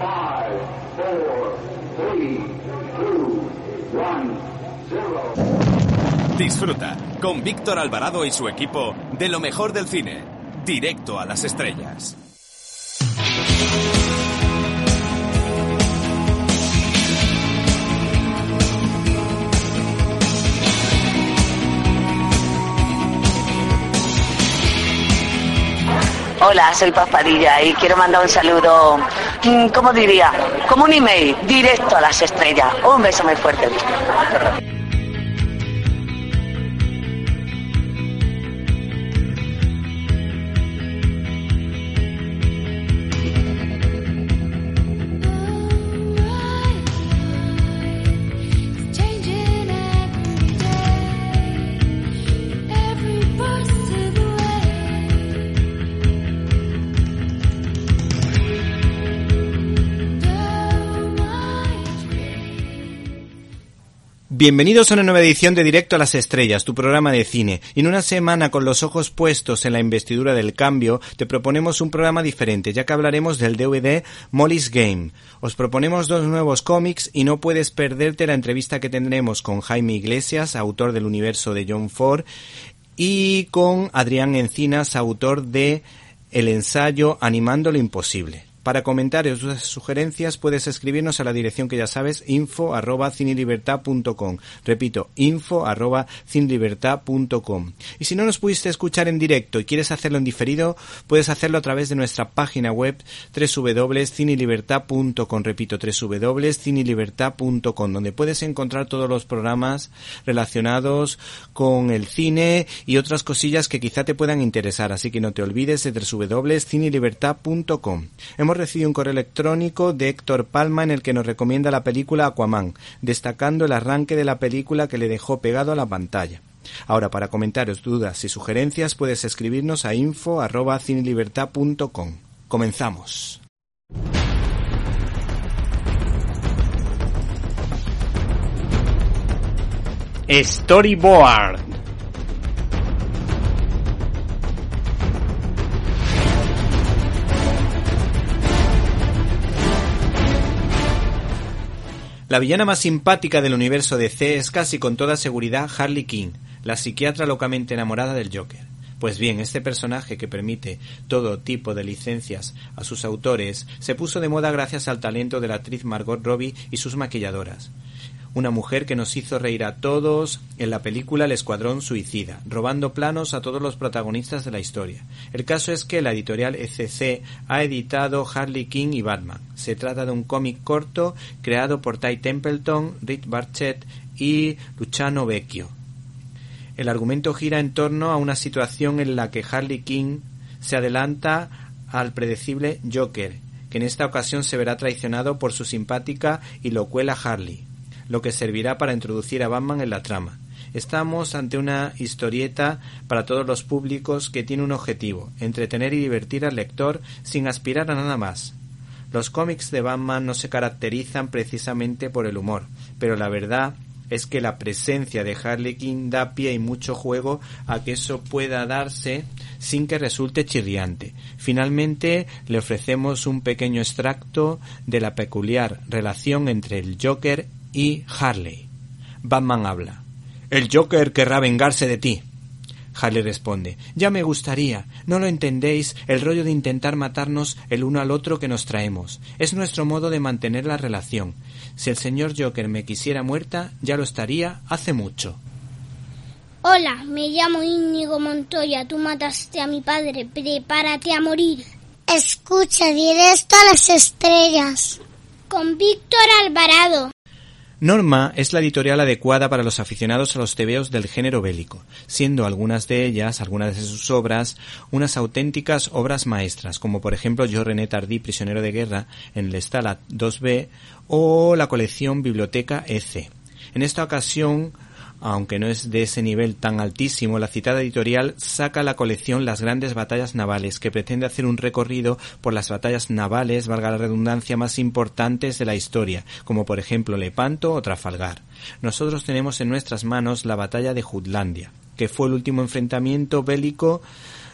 Five, four, three, two, one, zero. Disfruta con Víctor Alvarado y su equipo de lo mejor del cine, directo a las estrellas. Hola, soy Paz Padilla y quiero mandar un saludo, ¿cómo diría? Como un email, directo a las estrellas. Un beso muy fuerte. Bienvenidos a una nueva edición de Directo a las Estrellas, tu programa de cine. Y en una semana con los ojos puestos en la investidura del cambio, te proponemos un programa diferente, ya que hablaremos del DVD Molly's Game. Os proponemos dos nuevos cómics y no puedes perderte la entrevista que tendremos con Jaime Iglesias, autor del universo de John Ford, y con Adrián Encinas, autor de El ensayo Animando lo Imposible. Para comentarios o sugerencias puedes escribirnos a la dirección que ya sabes, info arroba cinelibertad.com. Repito, info arroba cinelibertad.com. Y si no nos pudiste escuchar en directo y quieres hacerlo en diferido, puedes hacerlo a través de nuestra página web www.cinelibertad.com. Repito, www.cinelibertad.com, donde puedes encontrar todos los programas relacionados con el cine y otras cosillas que quizá te puedan interesar. Así que no te olvides de www.cinelibertad.com. Hemos recibido un correo electrónico de Héctor Palma en el que nos recomienda la película Aquaman, destacando el arranque de la película que le dejó pegado a la pantalla. Ahora, para comentarios, dudas y sugerencias, puedes escribirnos a info.cinelibertad.com. Comenzamos. Storyboard. La villana más simpática del universo DC es casi con toda seguridad Harley Quinn, la psiquiatra locamente enamorada del Joker. Pues bien, este personaje que permite todo tipo de licencias a sus autores se puso de moda gracias al talento de la actriz Margot Robbie y sus maquilladoras. Una mujer que nos hizo reír a todos en la película El Escuadrón Suicida, robando planos a todos los protagonistas de la historia. El caso es que la editorial ECC ha editado Harley Quinn y Batman. Se trata de un cómic corto creado por Ty Templeton, Rick Barchett y Luciano Vecchio. El argumento gira en torno a una situación en la que Harley Quinn se adelanta al predecible Joker, que en esta ocasión se verá traicionado por su simpática y locuela Harley lo que servirá para introducir a Batman en la trama. Estamos ante una historieta para todos los públicos que tiene un objetivo, entretener y divertir al lector sin aspirar a nada más. Los cómics de Batman no se caracterizan precisamente por el humor, pero la verdad es que la presencia de Harley Quinn da pie y mucho juego a que eso pueda darse sin que resulte chirriante. Finalmente le ofrecemos un pequeño extracto de la peculiar relación entre el Joker y Harley. Batman habla. El Joker querrá vengarse de ti. Harley responde Ya me gustaría. No lo entendéis el rollo de intentar matarnos el uno al otro que nos traemos. Es nuestro modo de mantener la relación. Si el señor Joker me quisiera muerta, ya lo estaría hace mucho. Hola, me llamo Íñigo Montoya. Tú mataste a mi padre. Prepárate a morir. Escucha directo a las estrellas. Con Víctor Alvarado. Norma es la editorial adecuada para los aficionados a los tebeos del género bélico, siendo algunas de ellas, algunas de sus obras, unas auténticas obras maestras, como por ejemplo Yo René Tardí, prisionero de guerra, en el Stalag 2B, o la colección Biblioteca EC. En esta ocasión, aunque no es de ese nivel tan altísimo, la citada editorial saca la colección Las grandes batallas navales, que pretende hacer un recorrido por las batallas navales, valga la redundancia, más importantes de la historia, como por ejemplo Lepanto o Trafalgar. Nosotros tenemos en nuestras manos la batalla de Jutlandia, que fue el último enfrentamiento bélico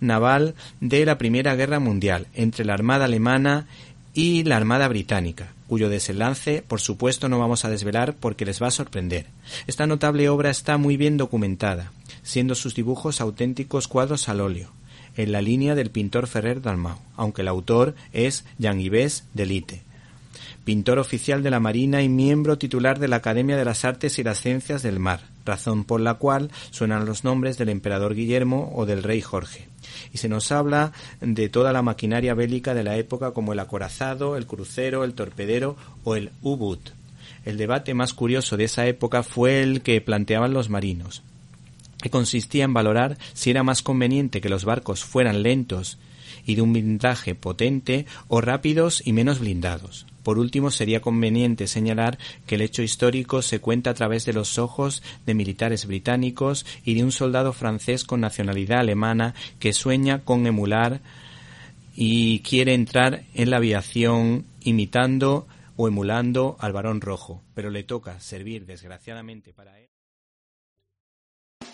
naval de la Primera Guerra Mundial entre la Armada alemana y la Armada Británica, cuyo desenlace, por supuesto, no vamos a desvelar porque les va a sorprender. Esta notable obra está muy bien documentada, siendo sus dibujos auténticos cuadros al óleo, en la línea del pintor Ferrer Dalmau, aunque el autor es Jean-Yves Delite, pintor oficial de la Marina y miembro titular de la Academia de las Artes y las Ciencias del Mar, razón por la cual suenan los nombres del emperador Guillermo o del rey Jorge. Y se nos habla de toda la maquinaria bélica de la época como el acorazado, el crucero, el torpedero o el U-boot. El debate más curioso de esa época fue el que planteaban los marinos, que consistía en valorar si era más conveniente que los barcos fueran lentos y de un blindaje potente o rápidos y menos blindados. Por último, sería conveniente señalar que el hecho histórico se cuenta a través de los ojos de militares británicos y de un soldado francés con nacionalidad alemana que sueña con emular y quiere entrar en la aviación imitando o emulando al varón rojo, pero le toca servir desgraciadamente para él.